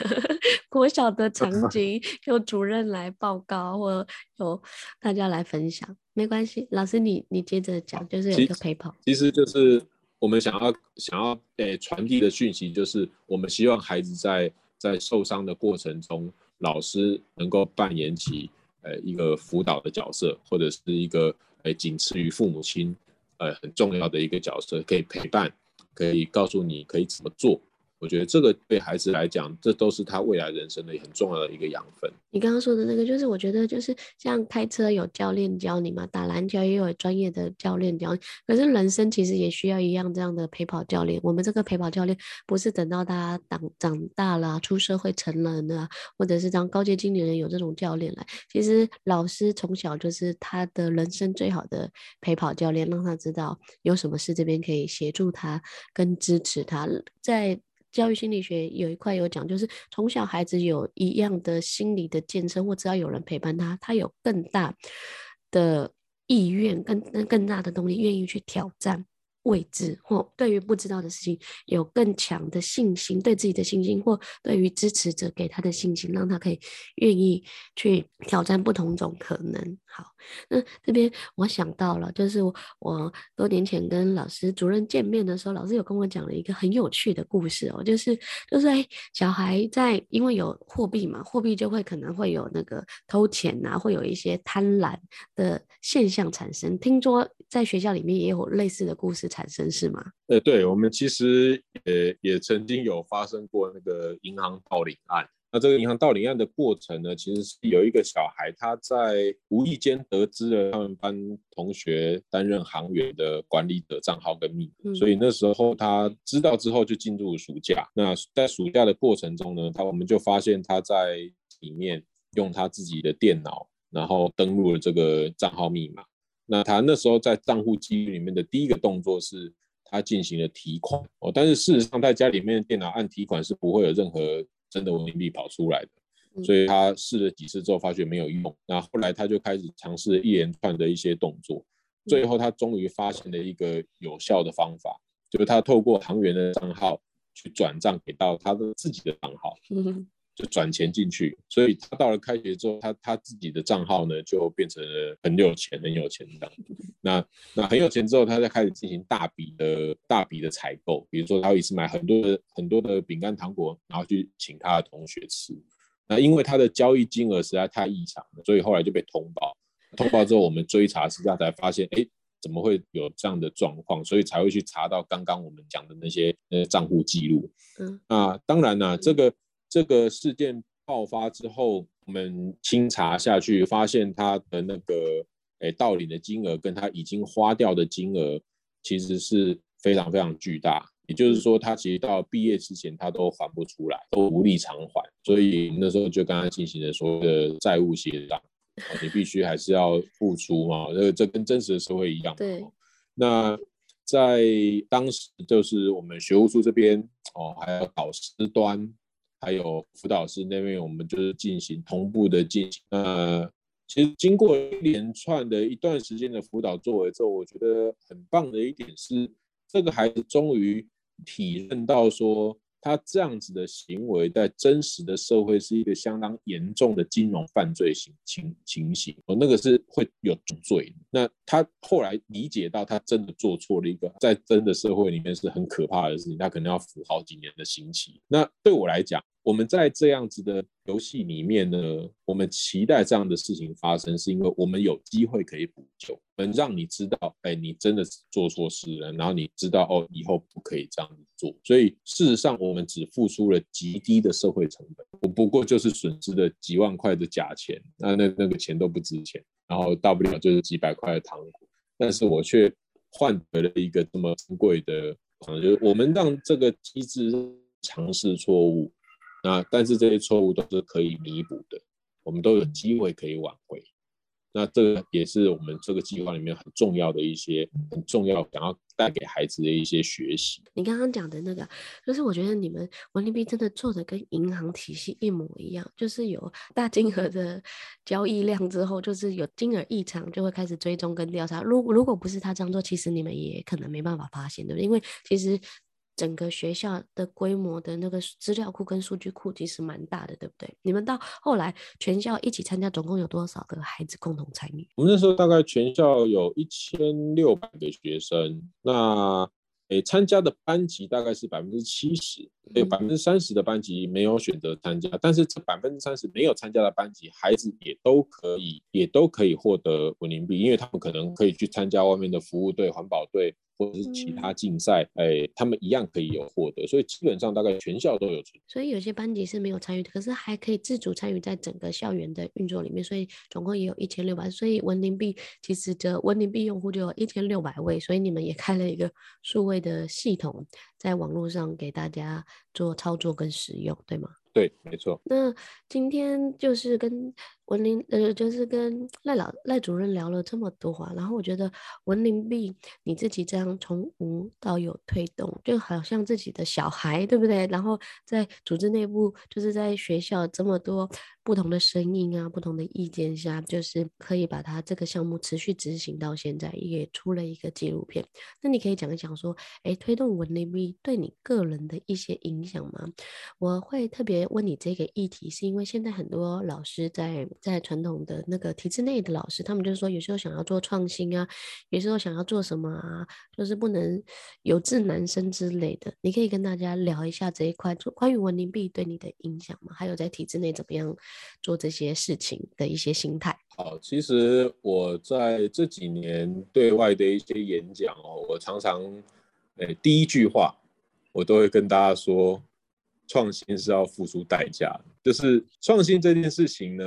国小的场景，有主任来报告，或有大家来分享，没关系，老师你你接着讲，就是有一个陪跑，其实就是我们想要想要诶传递的讯息，就是我们希望孩子在在受伤的过程中，老师能够扮演起。呃，一个辅导的角色，或者是一个呃，仅次于父母亲，呃，很重要的一个角色，可以陪伴，可以告诉你可以怎么做。我觉得这个对孩子来讲，这都是他未来人生的很重要的一个养分。你刚刚说的那个，就是我觉得就是像开车有教练教你嘛，打篮球也有专业的教练教你。可是人生其实也需要一样这样的陪跑教练。我们这个陪跑教练不是等到他长长大了、出社会成人了，或者是当高阶经理人有这种教练来。其实老师从小就是他的人生最好的陪跑教练，让他知道有什么事这边可以协助他跟支持他在。教育心理学有一块有讲，就是从小孩子有一样的心理的建设，或只要有人陪伴他，他有更大的意愿，更更大的动力，愿意去挑战。未知或对于不知道的事情有更强的信心，对自己的信心，或对于支持者给他的信心，让他可以愿意去挑战不同种可能。好，那这边我想到了，就是我，我多年前跟老师主任见面的时候，老师有跟我讲了一个很有趣的故事哦，就是就是哎，小孩在因为有货币嘛，货币就会可能会有那个偷钱啊，会有一些贪婪的现象产生。听说在学校里面也有类似的故事。产生是吗？呃，对，我们其实也也曾经有发生过那个银行盗领案。那这个银行盗领案的过程呢，其实是有一个小孩他在无意间得知了他们班同学担任行员的管理者账号跟密码，嗯，所以那时候他知道之后就进入暑假。那在暑假的过程中呢，他我们就发现他在里面用他自己的电脑，然后登录了这个账号密码。那他那时候在账户记录里面的第一个动作是，他进行了提款哦，但是事实上在家里面的电脑按提款是不会有任何真的文明币跑出来的，所以他试了几次之后发觉没有用，那后来他就开始尝试一连串的一些动作，最后他终于发现了一个有效的方法，就是他透过行员的账号去转账给到他的自己的账号。就转钱进去，所以他到了开学之后，他他自己的账号呢就变成了很有钱，很有钱这样。那那很有钱之后，他再开始进行大笔的大笔的采购，比如说他会一次买很多的很多的饼干糖果，然后去请他的同学吃。那因为他的交易金额实在太异常了，所以后来就被通报。通报之后，我们追查实际上才发现，哎，怎么会有这样的状况？所以才会去查到刚刚我们讲的那些呃账户记录。嗯，那当然呢，这个。这个事件爆发之后，我们清查下去，发现他的那个诶盗领的金额跟他已经花掉的金额其实是非常非常巨大。也就是说，他其实到毕业之前他都还不出来，都无力偿还。所以那时候就跟他进行了所谓的债务协商，你必须还是要付出嘛。这这跟真实的社会一样。对。那在当时就是我们学务处这边哦，还有导师端。还有辅导师那边，我们就是进行同步的进行。呃其实经过一连串的一段时间的辅导作为之后，我觉得很棒的一点是，这个孩子终于体认到说。他这样子的行为，在真实的社会是一个相当严重的金融犯罪行情情形，哦，那个是会有罪。那他后来理解到，他真的做错了一个在真的社会里面是很可怕的事情，他可能要服好几年的刑期。那对我来讲，我们在这样子的游戏里面呢，我们期待这样的事情发生，是因为我们有机会可以补救，能让你知道，哎，你真的是做错事了，然后你知道哦，以后不可以这样子做。所以事实上，我们只付出了极低的社会成本，我不过就是损失了几万块的假钱，那那那个钱都不值钱，然后大不了就是几百块的糖果，但是我却换得了一个这么珍贵的，可能就是我们让这个机制尝试错误。那但是这些错误都是可以弥补的，我们都有机会可以挽回。那这个也是我们这个计划里面很重要的一些很重要想要带给孩子的一些学习。你刚刚讲的那个，就是我觉得你们文林币真的做的跟银行体系一模一样，就是有大金额的交易量之后，就是有金额异常就会开始追踪跟调查。如果如果不是他这样做，其实你们也可能没办法发现，对不对？因为其实。整个学校的规模的那个资料库跟数据库其实蛮大的，对不对？你们到后来全校一起参加，总共有多少个孩子共同参与？我们那时候大概全校有一千六百个学生，那诶参加的班级大概是百分之七十，有百分之三十的班级没有选择参加，但是这百分之三十没有参加的班级，孩子也都可以也都可以获得文林币，因为他们可能可以去参加外面的服务队、环保队。或者是其他竞赛，哎、嗯欸，他们一样可以有获得，所以基本上大概全校都有存。所以有些班级是没有参与的，可是还可以自主参与在整个校园的运作里面，所以总共也有一千六百。所以文林币其实的文林币用户就有一千六百位，所以你们也开了一个数位的系统，在网络上给大家做操作跟使用，对吗？对，没错。那今天就是跟。文林呃，就是跟赖老赖主任聊了这么多话，然后我觉得文林币你自己这样从无到有推动，就好像自己的小孩，对不对？然后在组织内部，就是在学校这么多不同的声音啊，不同的意见下，就是可以把它这个项目持续执行到现在，也出了一个纪录片。那你可以讲一讲说，哎，推动文林币对你个人的一些影响吗？我会特别问你这个议题，是因为现在很多老师在。在传统的那个体制内的老师，他们就是说，有时候想要做创新啊，有时候想要做什么啊，就是不能有志难伸之类的。你可以跟大家聊一下这一块，就关于文林币对你的影响吗？还有在体制内怎么样做这些事情的一些心态。好，其实我在这几年对外的一些演讲哦，我常常，诶，第一句话我都会跟大家说。创新是要付出代价的，就是创新这件事情呢，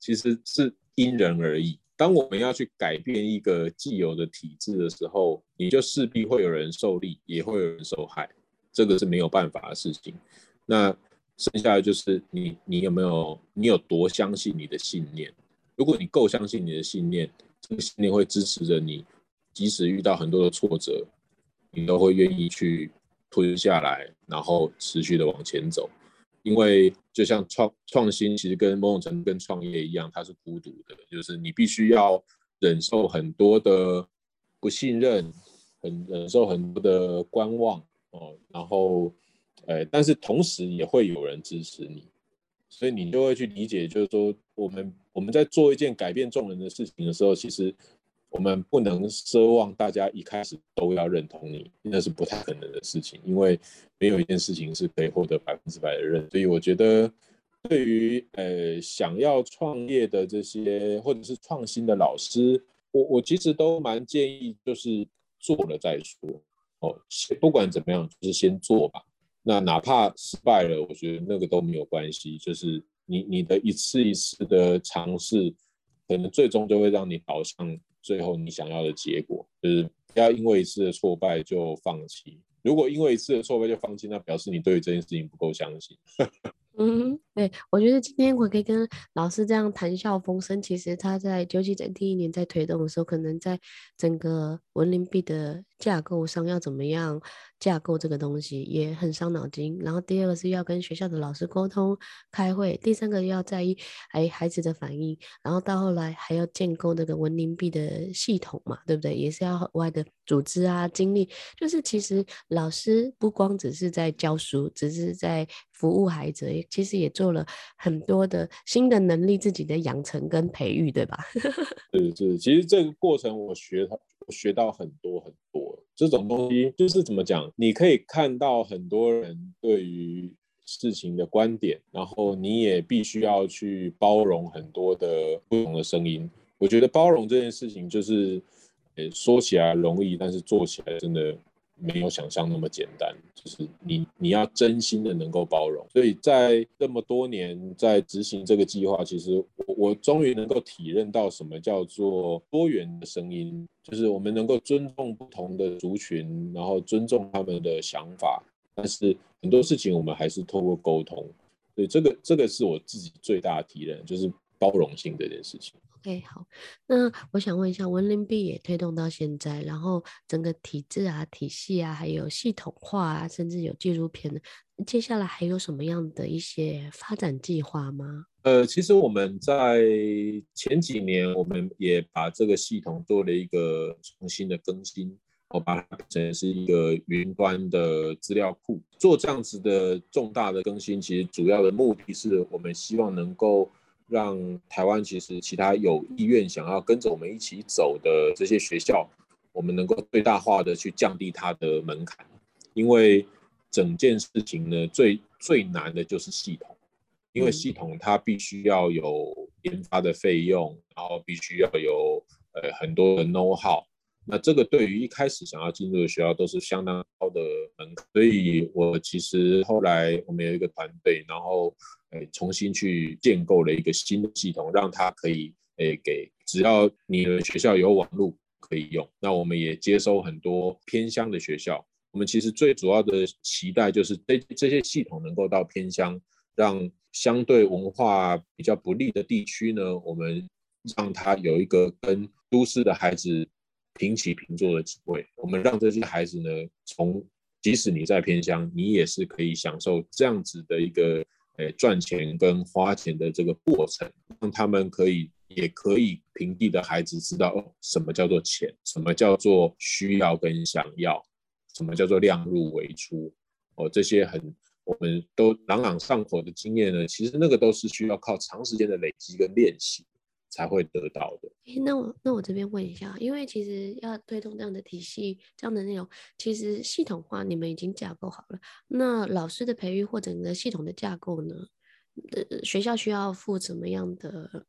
其实是因人而异。当我们要去改变一个既有的体制的时候，你就势必会有人受利，也会有人受害，这个是没有办法的事情。那剩下的就是你，你有没有，你有多相信你的信念？如果你够相信你的信念，这个信念会支持着你，即使遇到很多的挫折，你都会愿意去。吞下来，然后持续的往前走，因为就像创创新，其实跟某种程度跟创业一样，它是孤独的，就是你必须要忍受很多的不信任，很忍受很多的观望哦，然后，呃，但是同时也会有人支持你，所以你就会去理解，就是说我们我们在做一件改变众人的事情的时候，其实。我们不能奢望大家一开始都要认同你，那是不太可能的事情，因为没有一件事情是可以获得百分之百的认。所以我觉得，对于呃想要创业的这些或者是创新的老师，我我其实都蛮建议，就是做了再说哦，先不管怎么样，就是先做吧。那哪怕失败了，我觉得那个都没有关系，就是你你的一次一次的尝试，可能最终就会让你导向。最后你想要的结果，就是不要因为一次的挫败就放弃。如果因为一次的挫败就放弃，那表示你对于这件事情不够相信。嗯，对，我觉得今天我可以跟老师这样谈笑风生。其实他在九级整第一年在推动的时候，可能在整个文林币的架构上要怎么样架构这个东西也很伤脑筋。然后第二个是要跟学校的老师沟通开会，第三个要在意哎孩子的反应，然后到后来还要建构那个文林币的系统嘛，对不对？也是要额外的组织啊精力。就是其实老师不光只是在教书，只是在服务孩子，其实也做做了很多的新的能力自己的养成跟培育，对吧？对对，其实这个过程我学到学到很多很多。这种东西就是怎么讲，你可以看到很多人对于事情的观点，然后你也必须要去包容很多的不同的声音。我觉得包容这件事情就是，说起来容易，但是做起来真的。没有想象那么简单，就是你你要真心的能够包容，所以在这么多年在执行这个计划，其实我我终于能够体认到什么叫做多元的声音，就是我们能够尊重不同的族群，然后尊重他们的想法，但是很多事情我们还是透过沟通，所以这个这个是我自己最大的体认，就是包容性这件事情。OK，好，那我想问一下，文林币也推动到现在，然后整个体制啊、体系啊，还有系统化啊，甚至有纪录片，接下来还有什么样的一些发展计划吗？呃，其实我们在前几年，我们也把这个系统做了一个重新的更新，我把它变成是一个云端的资料库。做这样子的重大的更新，其实主要的目的是我们希望能够。让台湾其实其他有意愿想要跟着我们一起走的这些学校，我们能够最大化的去降低它的门槛，因为整件事情呢，最最难的就是系统，因为系统它必须要有研发的费用，然后必须要有呃很多的 know how，那这个对于一开始想要进入的学校都是相当高的门槛，所以我其实后来我们有一个团队，然后。诶，重新去建构了一个新的系统，让它可以诶给只要你的学校有网络可以用。那我们也接收很多偏乡的学校。我们其实最主要的期待就是这这些系统能够到偏乡，让相对文化比较不利的地区呢，我们让他有一个跟都市的孩子平起平坐的机会。我们让这些孩子呢，从即使你在偏乡，你也是可以享受这样子的一个。诶，赚钱跟花钱的这个过程，让他们可以也可以平地的孩子知道哦，什么叫做钱，什么叫做需要跟想要，什么叫做量入为出，哦，这些很我们都朗朗上口的经验呢，其实那个都是需要靠长时间的累积跟练习。才会得到的。那我那我这边问一下，因为其实要推动这样的体系、这样的内容，其实系统化你们已经架构好了。那老师的培育或者你的系统的架构呢？呃，学校需要付怎么样的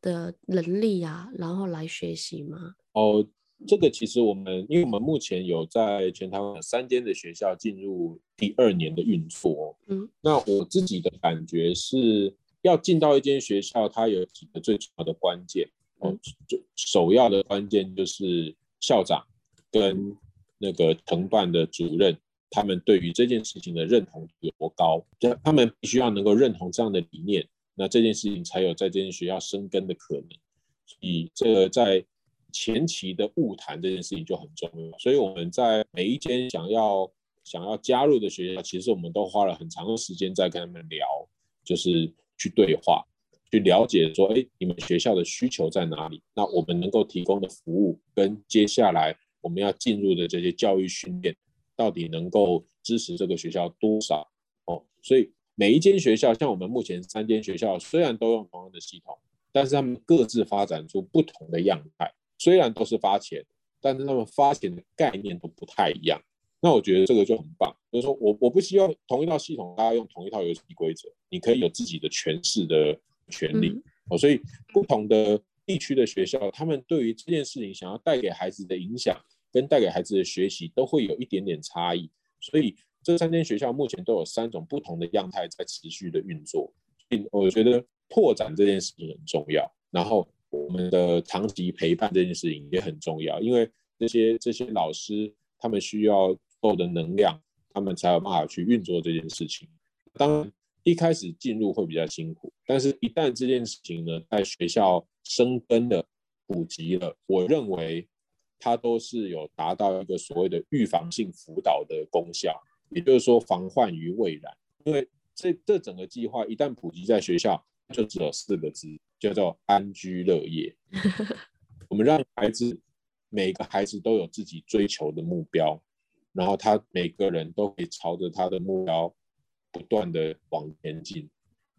的能力啊，然后来学习吗？哦，这个其实我们，因为我们目前有在全台湾三间的学校进入第二年的运作。嗯，那我自己的感觉是。要进到一间学校，它有几个最重要的关键哦，就首要的关键就是校长跟那个承办的主任，他们对于这件事情的认同有多高，他们必须要能够认同这样的理念，那这件事情才有在这间学校生根的可能。所以这个在前期的物谈这件事情就很重要。所以我们在每一间想要想要加入的学校，其实我们都花了很长的时间在跟他们聊，就是。去对话，去了解说，哎，你们学校的需求在哪里？那我们能够提供的服务，跟接下来我们要进入的这些教育训练，到底能够支持这个学校多少？哦，所以每一间学校，像我们目前三间学校，虽然都用同样的系统，但是他们各自发展出不同的样态。虽然都是发钱，但是他们发钱的概念都不太一样。那我觉得这个就很棒，就是说我我不希望同一套系统大家用同一套游戏规则，你可以有自己的诠释的权利哦。所以不同的地区的学校，他们对于这件事情想要带给孩子的影响，跟带给孩子的学习，都会有一点点差异。所以这三间学校目前都有三种不同的样态在持续的运作。所以我觉得拓展这件事情很重要，然后我们的长期陪伴这件事情也很重要，因为这些这些老师他们需要。够的能量，他们才有办法去运作这件事情。当然，一开始进入会比较辛苦，但是一旦这件事情呢，在学校生根了、普及了，我认为它都是有达到一个所谓的预防性辅导的功效，也就是说防患于未然。因为这这整个计划一旦普及在学校，就只有四个字，叫做安居乐业。我们让孩子每个孩子都有自己追求的目标，然后他每个人都可以朝着他的目标不断的往前进。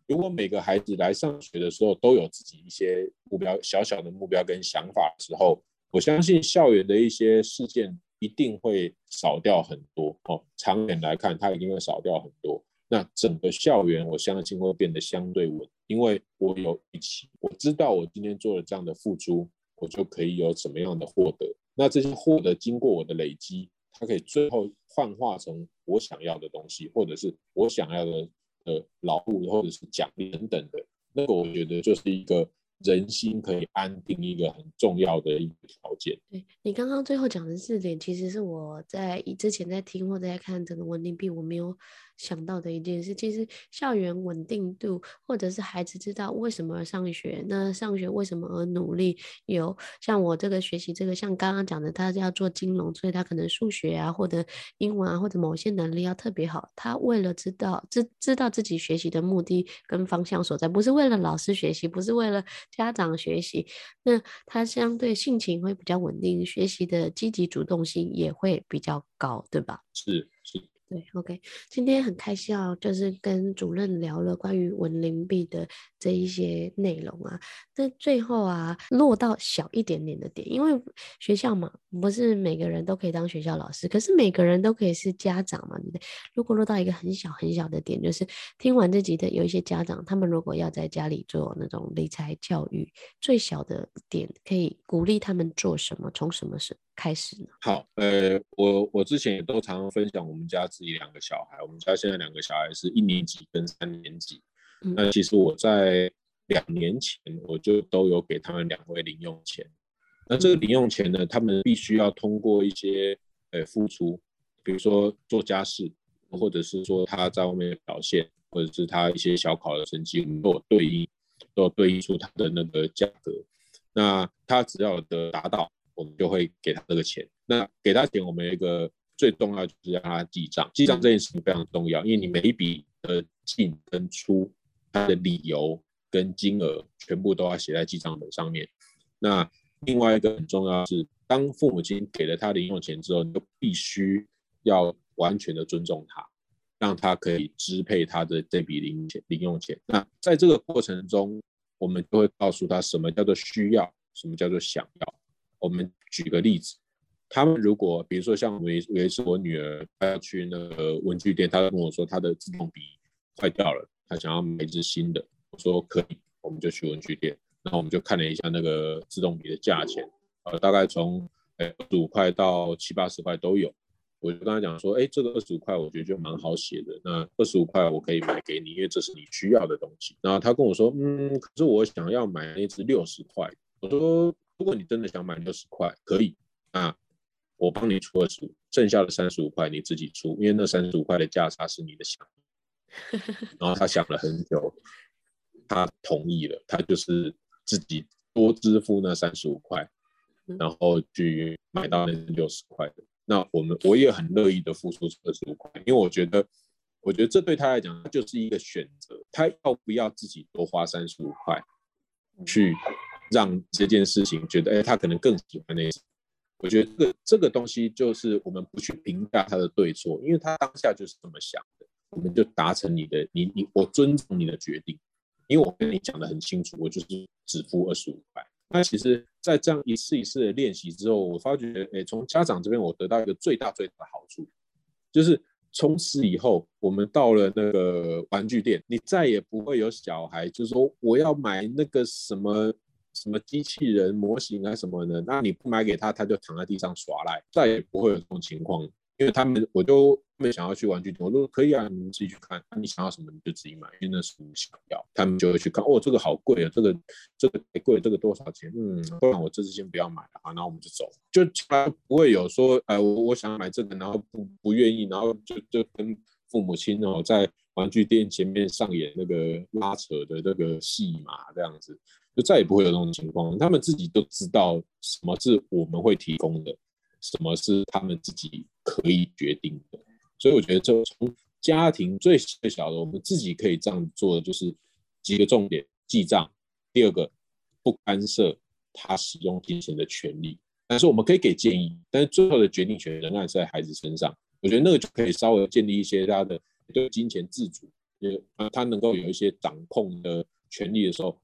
如果每个孩子来上学的时候都有自己一些目标、小小的目标跟想法的时候，我相信校园的一些事件一定会少掉很多。哦，长远来看，它一定会少掉很多。那整个校园，我相信会变得相对稳，因为我有预期，我知道我今天做了这样的付出，我就可以有什么样的获得。那这些获得经过我的累积，它可以最后幻化成我想要的东西，或者是我想要的呃劳务，或者是奖励等等的。那个我觉得就是一个。人心可以安定，一个很重要的一个条件。对，你刚刚最后讲的四点，其实是我在之前在听或者在看整个稳定币，我没有想到的一件事。其实校园稳定度，或者是孩子知道为什么而上学，那上学为什么而努力？有像我这个学习这个，像刚刚讲的，他要做金融，所以他可能数学啊，或者英文啊，或者某些能力要特别好。他为了知道知知道自己学习的目的跟方向所在，不是为了老师学习，不是为了。家长学习，那他相对性情会比较稳定，学习的积极主动性也会比较高，对吧？是是。对，OK，今天很开心哦，就是跟主任聊了关于稳龄币的这一些内容啊。那最后啊，落到小一点点的点，因为学校嘛，不是每个人都可以当学校老师，可是每个人都可以是家长嘛，对不对？如果落到一个很小很小的点，就是听完这集的有一些家长，他们如果要在家里做那种理财教育，最小的点可以鼓励他们做什么？从什么时开始呢？好，呃，我我之前也都常常分享我们家自己两个小孩，我们家现在两个小孩是一年级跟三年级。嗯、那其实我在两年前我就都有给他们两位零用钱。那这个零用钱呢，他们必须要通过一些呃付出，比如说做家事，或者是说他在外面的表现，或者是他一些小考的成绩，我们都有对应，都有对应出他的那个价格。那他只要的达到。我们就会给他这个钱。那给他钱，我们一个最重要就是让他记账。记账这件事情非常重要，因为你每一笔的进跟出，它的理由跟金额全部都要写在记账本上面。那另外一个很重要是，当父母亲给了他零用钱之后，你就必须要完全的尊重他，让他可以支配他的这笔零钱零用钱。那在这个过程中，我们就会告诉他什么叫做需要，什么叫做想要。我们举个例子，他们如果比如说像有有一次我女儿她要去那个文具店，她跟我说她的自动笔坏掉了，她想要买一支新的。我说可以，我们就去文具店，然后我们就看了一下那个自动笔的价钱，呃，大概从呃二十五块到七八十块都有。我就跟她讲说，哎，这个二十五块我觉得就蛮好写的，那二十五块我可以买给你，因为这是你需要的东西。然后她跟我说，嗯，可是我想要买那支六十块。我说。如果你真的想买六十块，可以，那我帮你出二十五，剩下的三十五块你自己出，因为那三十五块的价差是你的想。然后他想了很久，他同意了，他就是自己多支付那三十五块，然后去买到那六十块的。那我们我也很乐意的付出二十五块，因为我觉得，我觉得这对他来讲就是一个选择，他要不要自己多花三十五块去。让这件事情觉得，哎，他可能更喜欢那些。我觉得这个这个东西就是我们不去评价他的对错，因为他当下就是这么想的。我们就达成你的，你你我尊重你的决定，因为我跟你讲得很清楚，我就是只付二十五块。那其实，在这样一次一次的练习之后，我发觉，哎，从家长这边我得到一个最大最大的好处，就是从此以后，我们到了那个玩具店，你再也不会有小孩就是说我要买那个什么。什么机器人模型啊什么的，那你不买给他，他就躺在地上耍赖，再也不会有这种情况。因为他们，我就他们想要去玩具店，我说可以啊，你们自己去看。你想要什么你就自己买，因为那是你想要。他们就会去看，哦，这个好贵啊，这个这个太贵，这个多少钱？嗯，不然我这次先不要买了啊，然后我们就走，就不会有说，哎，我我想买这个，然后不不愿意，然后就就跟父母亲哦在玩具店前面上演那个拉扯的那个戏码，这样子就再也不会有这种情况。他们自己都知道什么是我们会提供的，什么是他们自己可以决定的。所以我觉得，就从家庭最最小的，我们自己可以这样做的，就是几个重点：记账。第二个，不干涉他使用金钱的权利。但是我们可以给建议，但是最后的决定权仍然是在孩子身上。我觉得那个就可以稍微建立一些他的对金钱自主，也他能够有一些掌控的权利的时候，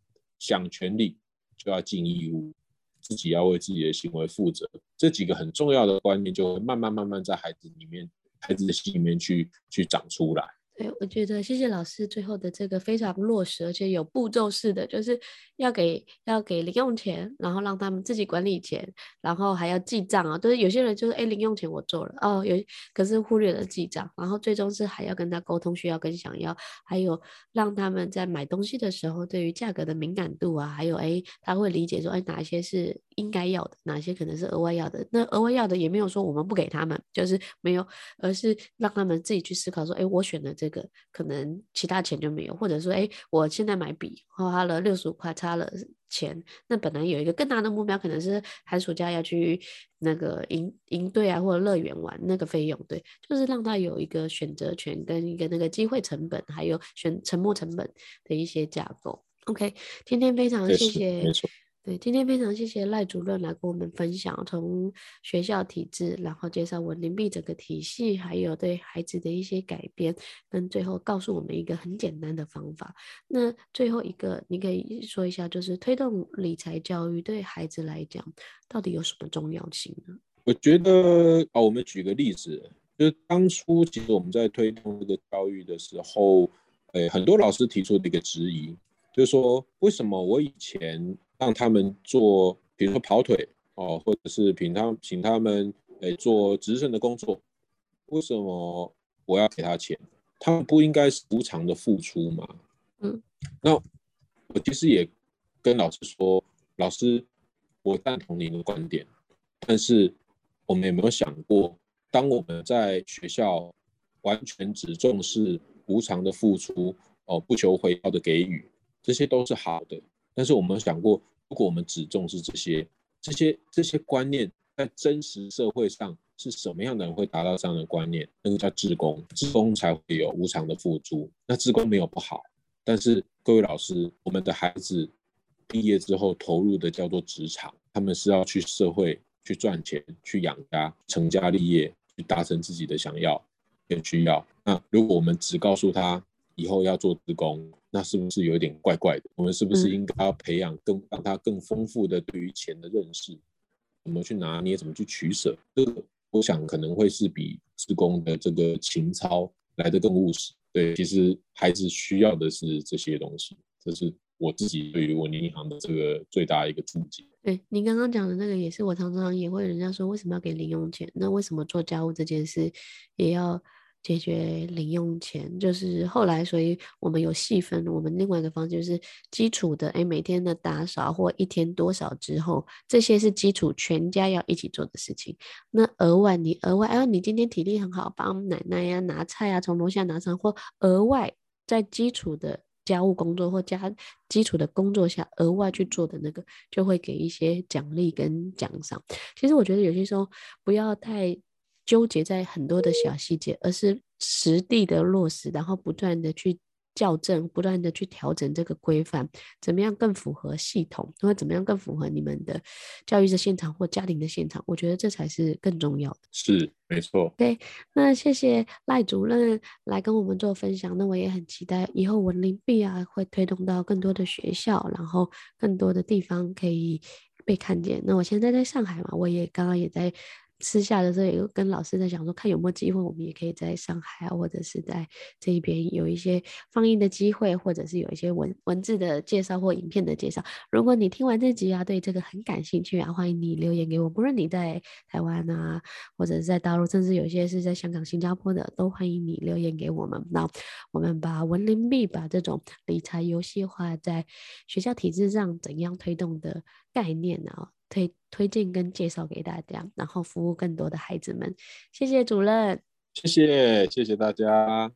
想权利就要尽义务，自己要为自己的行为负责。这几个很重要的观念就会慢慢慢慢在孩子里面、孩子的心里面去去长出来。对，我觉得谢谢老师最后的这个非常落实，而且有步骤式的，就是要给要给零用钱，然后让他们自己管理钱，然后还要记账啊。就是有些人就是哎，零用钱我做了哦，有可是忽略了记账，然后最终是还要跟他沟通需要跟想要，还有让他们在买东西的时候对于价格的敏感度啊，还有哎他会理解说哎哪一些是应该要的，哪些可能是额外要的。那额外要的也没有说我们不给他们，就是没有，而是让他们自己去思考说哎我选的。这个可能其他钱就没有，或者说，哎，我现在买笔花了六十五块，差了钱。那本来有一个更大的目标，可能是寒暑假要去那个营营队啊，或者乐园玩那个费用，对，就是让他有一个选择权跟一个那个机会成本，还有选沉没成本的一些架构。OK，天天非常谢谢。对，今天非常谢谢赖主任来跟我们分享从学校体制，然后介绍稳定币整个体系，还有对孩子的一些改变，跟最后告诉我们一个很简单的方法。那最后一个，你可以说一下，就是推动理财教育对孩子来讲，到底有什么重要性呢？我觉得啊，我们举个例子，就是当初其实我们在推动这个教育的时候，诶，很多老师提出的一个质疑，就是说，为什么我以前让他们做，比如说跑腿哦，或者是请他请他们诶做值日生的工作，为什么我要给他钱？他们不应该是无偿的付出吗？嗯，那我其实也跟老师说，老师，我赞同您的观点，但是我们有没有想过，当我们在学校完全只重视无偿的付出哦，不求回报的给予，这些都是好的，但是我们想过。如果我们只重视这些、这些、这些观念，在真实社会上是什么样的人会达到这样的观念？那个叫志工，志工才会有无偿的付出。那志工没有不好，但是各位老师，我们的孩子毕业之后投入的叫做职场，他们是要去社会去赚钱、去养家、成家立业、去达成自己的想要跟需要。那如果我们只告诉他以后要做志工，那是不是有点怪怪的？我们是不是应该要培养更让他更丰富的对于钱的认识？怎么去拿捏？怎么去取舍？这个我想可能会是比志工的这个情操来得更务实。对，其实孩子需要的是这些东西。这是我自己对于文林银行的这个最大一个注解。对，您刚刚讲的那个也是我常常也会人家说，为什么要给零用钱？那为什么做家务这件事也要？解决零用钱，就是后来，所以我们有细分。我们另外一个方就是基础的，哎，每天的打扫或一天多少之后，这些是基础，全家要一起做的事情。那额外你额外，哎，你今天体力很好，帮奶奶呀拿菜啊，从楼下拿上，或额外在基础的家务工作或加基础的工作下额外去做的那个，就会给一些奖励跟奖赏。其实我觉得有些时候不要太。纠结在很多的小细节，而是实地的落实，然后不断的去校正，不断的去调整这个规范，怎么样更符合系统，或怎么样更符合你们的教育的现场或家庭的现场？我觉得这才是更重要的。是，没错。对，那谢谢赖主任来跟我们做分享。那我也很期待以后文林币啊会推动到更多的学校，然后更多的地方可以被看见。那我现在在上海嘛，我也刚刚也在。私下的时候也，有跟老师在讲说，看有没有机会，我们也可以在上海啊，或者是在这一边有一些放映的机会，或者是有一些文文字的介绍或影片的介绍。如果你听完这集啊，对这个很感兴趣啊，欢迎你留言给我。不论你在台湾啊，或者是在大陆，甚至有些是在香港、新加坡的，都欢迎你留言给我们。那我们把文林币把这种理财游戏化在学校体制上怎样推动的概念呢、啊？推推荐跟介绍给大家然后服务更多的孩子们。谢谢主任。谢谢谢谢大家。